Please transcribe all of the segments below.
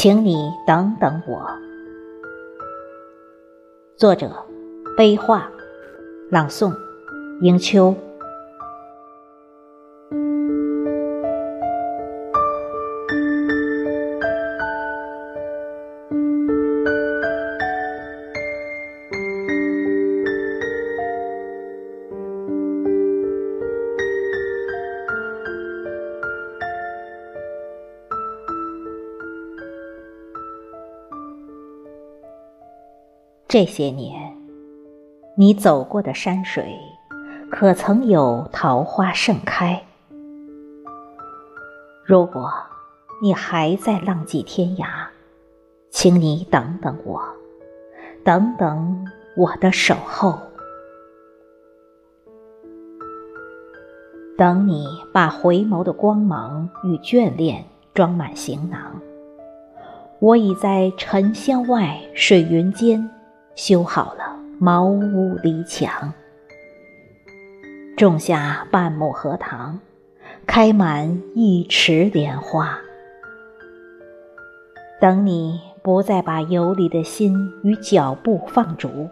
请你等等我。作者：悲画，朗诵：迎秋。这些年，你走过的山水，可曾有桃花盛开？如果你还在浪迹天涯，请你等等我，等等我的守候。等你把回眸的光芒与眷恋装满行囊，我已在尘嚣外，水云间。修好了茅屋篱墙，种下半亩荷塘，开满一池莲花。等你不再把游离的心与脚步放逐，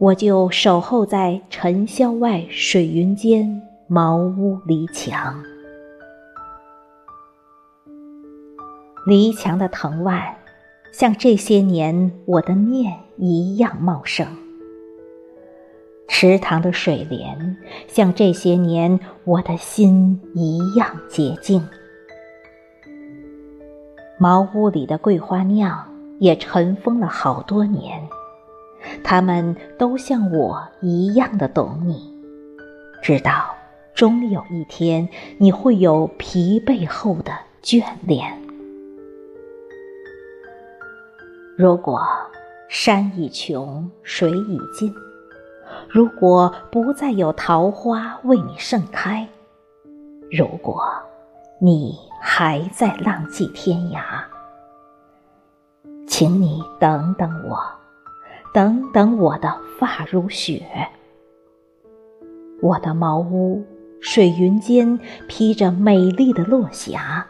我就守候在尘嚣外，水云间，茅屋篱墙。篱墙的藤蔓。像这些年我的念一样茂盛，池塘的水莲像这些年我的心一样洁净，茅屋里的桂花酿也尘封了好多年，他们都像我一样的懂你，知道终有一天你会有疲惫后的眷恋。如果山已穷，水已尽；如果不再有桃花为你盛开；如果你还在浪迹天涯，请你等等我，等等我的发如雪，我的茅屋水云间披着美丽的落霞。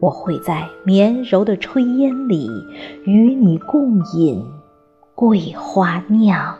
我会在绵柔的炊烟里与你共饮桂花酿。